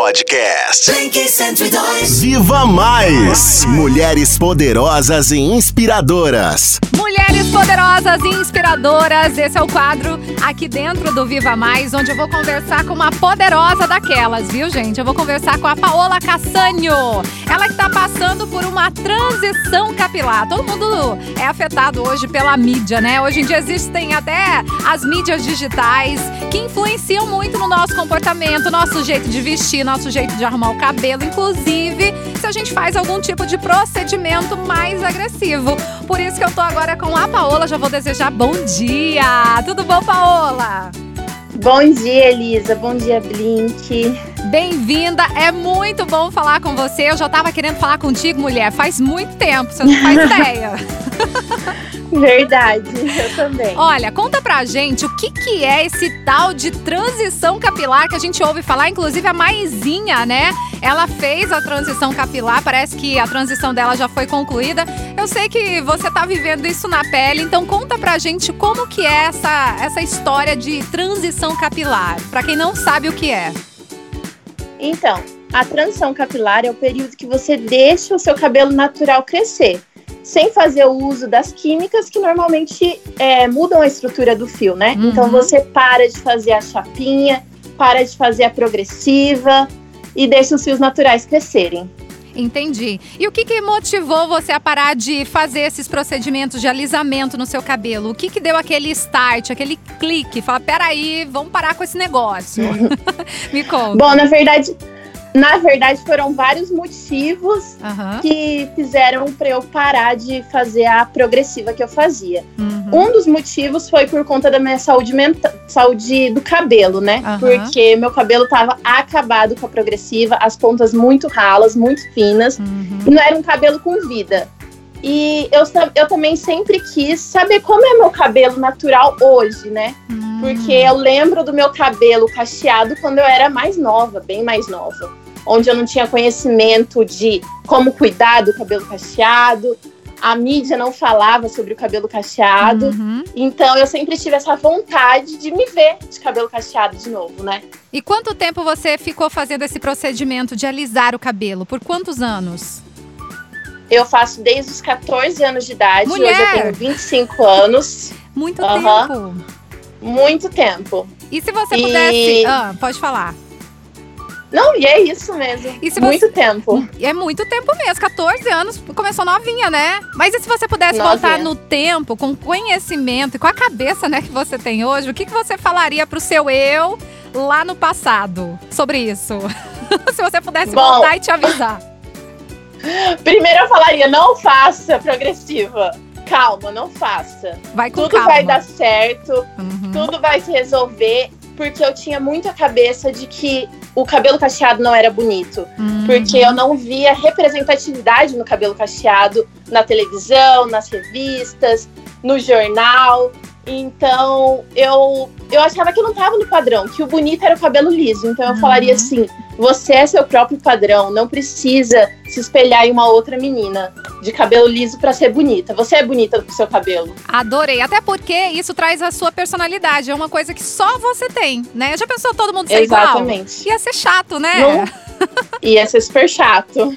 Podcast. Blink 102. Viva Mais! Mulheres poderosas e inspiradoras. Mulheres poderosas e inspiradoras, esse é o quadro aqui dentro do Viva Mais, onde eu vou conversar com uma poderosa daquelas, viu, gente? Eu vou conversar com a Paola Cassanho. Ela que tá passando por uma transição capilar. Todo mundo é afetado hoje pela mídia, né? Hoje em dia existem até as mídias digitais que influenciam muito no nosso comportamento, nosso jeito de vestir, nosso jeito de arrumar o cabelo, inclusive se a gente faz algum tipo de procedimento mais agressivo. Por isso que eu tô agora com a Paola, já vou desejar bom dia. Tudo bom, Paola? Bom dia, Elisa. Bom dia, Blink. Bem-vinda, é muito bom falar com você. Eu já tava querendo falar contigo, mulher, faz muito tempo, você não faz ideia. Verdade, eu também. Olha, conta pra gente o que, que é esse tal de transição capilar que a gente ouve falar, inclusive a Maisinha, né? Ela fez a transição capilar, parece que a transição dela já foi concluída. Eu sei que você tá vivendo isso na pele, então conta pra gente como que é essa, essa história de transição capilar, pra quem não sabe o que é. Então, a transição capilar é o período que você deixa o seu cabelo natural crescer, sem fazer o uso das químicas que normalmente é, mudam a estrutura do fio, né? Uhum. Então você para de fazer a chapinha, para de fazer a progressiva e deixa os fios naturais crescerem. Entendi. E o que, que motivou você a parar de fazer esses procedimentos de alisamento no seu cabelo? O que, que deu aquele start, aquele clique? Fala, peraí, vamos parar com esse negócio. Me conta. Bom, na verdade, na verdade foram vários motivos Aham. que fizeram para eu parar de fazer a progressiva que eu fazia. Uhum. Um dos motivos foi por conta da minha saúde mental, saúde do cabelo, né? Aham. Porque meu cabelo tava acabado com a progressiva, as pontas muito ralas, muito finas, Uhum. e não era um cabelo com vida. E eu, eu também sempre quis saber como é meu cabelo natural hoje, né? Uhum. Porque eu lembro do meu cabelo cacheado quando eu era mais nova, bem mais nova. Onde eu não tinha conhecimento de como cuidar do cabelo cacheado. A mídia não falava sobre o cabelo cacheado. Uhum. Então eu sempre tive essa vontade de me ver de cabelo cacheado de novo, né? E quanto tempo você ficou fazendo esse procedimento de alisar o cabelo? Por quantos anos? Eu faço desde os 14 anos de idade, Mulher! hoje eu tenho 25 anos, Muito Aham. tempo. Muito tempo. E se você E- pudesse. Ah, pode falar. Não, e é isso mesmo. Se muito tempo. É muito tempo mesmo, 14 anos, começou novinha, né? Mas e se você pudesse Novinha. voltar no tempo, com conhecimento e com a cabeça né, que você tem hoje, o que, que você falaria pro seu eu lá no passado sobre isso? se você pudesse Bom. voltar e te avisar. Primeiro eu falaria, não faça progressiva. Calma, não faça. Vai com Tudo calma. vai dar certo, Uhum. Tudo vai se resolver, porque eu tinha muito a cabeça de que o cabelo cacheado não era bonito. Uhum. Porque eu não via representatividade no cabelo cacheado na televisão, nas revistas, no jornal. Então eu, eu achava que eu não estava no padrão, que o bonito era o cabelo liso. Então eu Uhum. falaria assim: você é seu próprio padrão, não precisa se espelhar em uma outra menina de cabelo liso para ser bonita. Você é bonita com seu cabelo. Adorei. Até porque isso traz a sua personalidade. É uma coisa que só você tem, né? Já pensou todo mundo ser igual? Exatamente. Ia ser chato, né? Não- Ia ser super chato.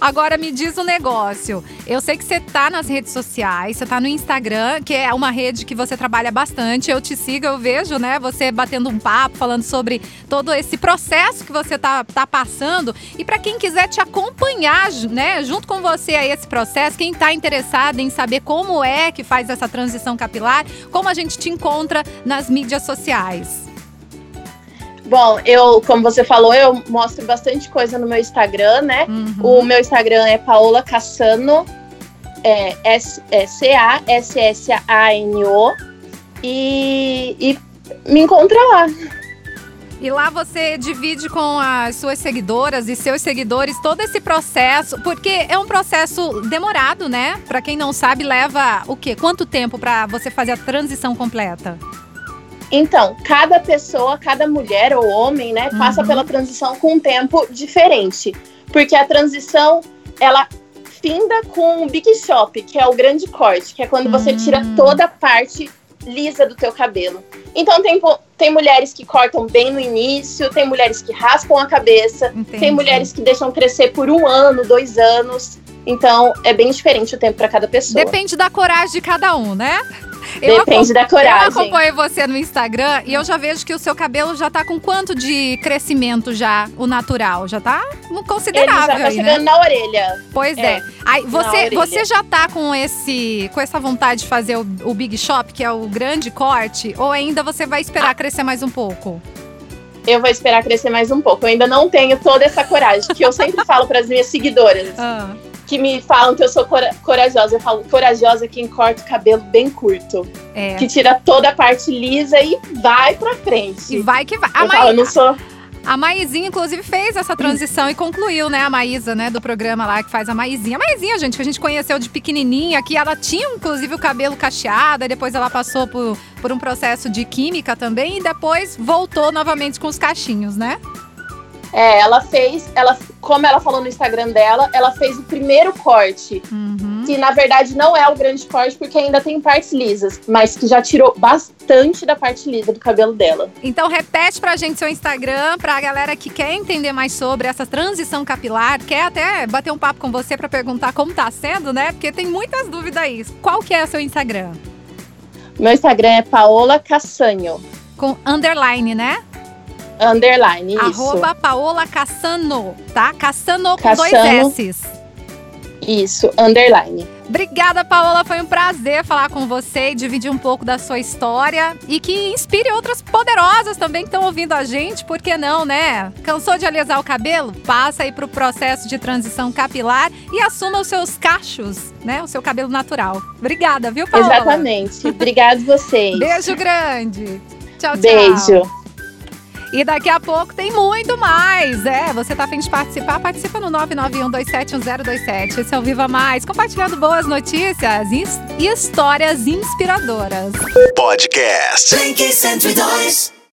Agora me diz um negócio. Eu sei que você tá nas redes sociais, você tá no Instagram, que é uma rede que você trabalha bastante. Eu te sigo, eu vejo, né? Você batendo um papo, falando sobre todo esse processo que você tá, tá passando. E para quem quiser te acompanhar, né, junto com você a esse processo, quem tá interessado em saber como é que faz essa transição capilar, como a gente te encontra nas mídias sociais. Bom, eu, como você falou, eu mostro bastante coisa no meu Instagram, né? Uhum. O meu Instagram é Paola Cassano, é, é C-A-S-S-A-N-O. E, e me encontra lá. E lá você divide com as suas seguidoras e seus seguidores todo esse processo, porque é um processo demorado, né? Pra quem não sabe, leva o quê? Quanto tempo pra você fazer a transição completa? Então, cada pessoa, cada mulher ou homem, né, passa Uhum. pela transição com um tempo diferente. Porque a transição, ela finda com o Big Shop, que é o grande corte, que é quando você tira Hum. toda a parte lisa do teu cabelo. Então tem, tem mulheres que cortam bem no início, tem mulheres que raspam a cabeça, Entendi. tem mulheres que deixam crescer por um ano, dois anos. Então é bem diferente o tempo para cada pessoa. Depende da coragem de cada um, né? Depende da Eu coragem. acompanho você no Instagram e eu já vejo que o seu cabelo já tá com quanto de crescimento já, o natural? Já tá Ele considerável já tá aí, chegando né? na orelha. Pois é. é, Aí, você, você já tá com esse com essa vontade de fazer o, o Big Shop, que é o grande corte, ou ainda você vai esperar crescer mais um pouco? Eu vou esperar crescer mais um pouco. Eu ainda não tenho toda essa coragem, que eu sempre falo para as minhas seguidoras, Ah, que me falam que eu sou cora- corajosa. Eu falo, corajosa quem corta o cabelo bem curto, é. que tira toda a parte lisa e vai pra frente. E vai que vai. A, eu falo, Mai, eu não sou. a Maizinha, inclusive, fez essa transição e concluiu, né? A Maísa, né? Do programa lá que faz a Maizinha. A Maizinha, gente, que a gente conheceu de pequenininha, que ela tinha, inclusive, o cabelo cacheado, e depois ela passou por, por um processo de química também, e depois voltou novamente com os cachinhos, né? É, ela fez, ela, como ela falou no Instagram dela, ela fez o primeiro corte, Uhum. que na verdade não é o grande corte, porque ainda tem partes lisas, mas que já tirou bastante da parte lisa do cabelo dela. Então repete pra gente seu Instagram, pra galera que quer entender mais sobre essa transição capilar, quer até bater um papo com você pra perguntar como tá sendo, né? Porque tem muitas dúvidas aí. Qual que é o seu Instagram? Meu Instagram é Paola Cassanho, Com underline, né? Underline, isso. Arroba Paola Cassano, tá? Cassano com Cassano. dois S's. Isso, underline. Obrigada, Paola. Foi um prazer falar com você e dividir um pouco da sua história e que inspire outras poderosas também que estão ouvindo a gente, por que não, né? Cansou de alisar o cabelo? Passa aí pro processo de transição capilar e assuma os seus cachos, né? O seu cabelo natural. Obrigada, viu, Paola? Exatamente. Obrigado vocês. Beijo grande. Tchau, tchau. Beijo. E daqui a pouco tem muito mais. É, você tá afim de participar? Participa no 991271027. Esse é o Viva Mais, compartilhando boas notícias e his- histórias inspiradoras. Podcast. Blink 102.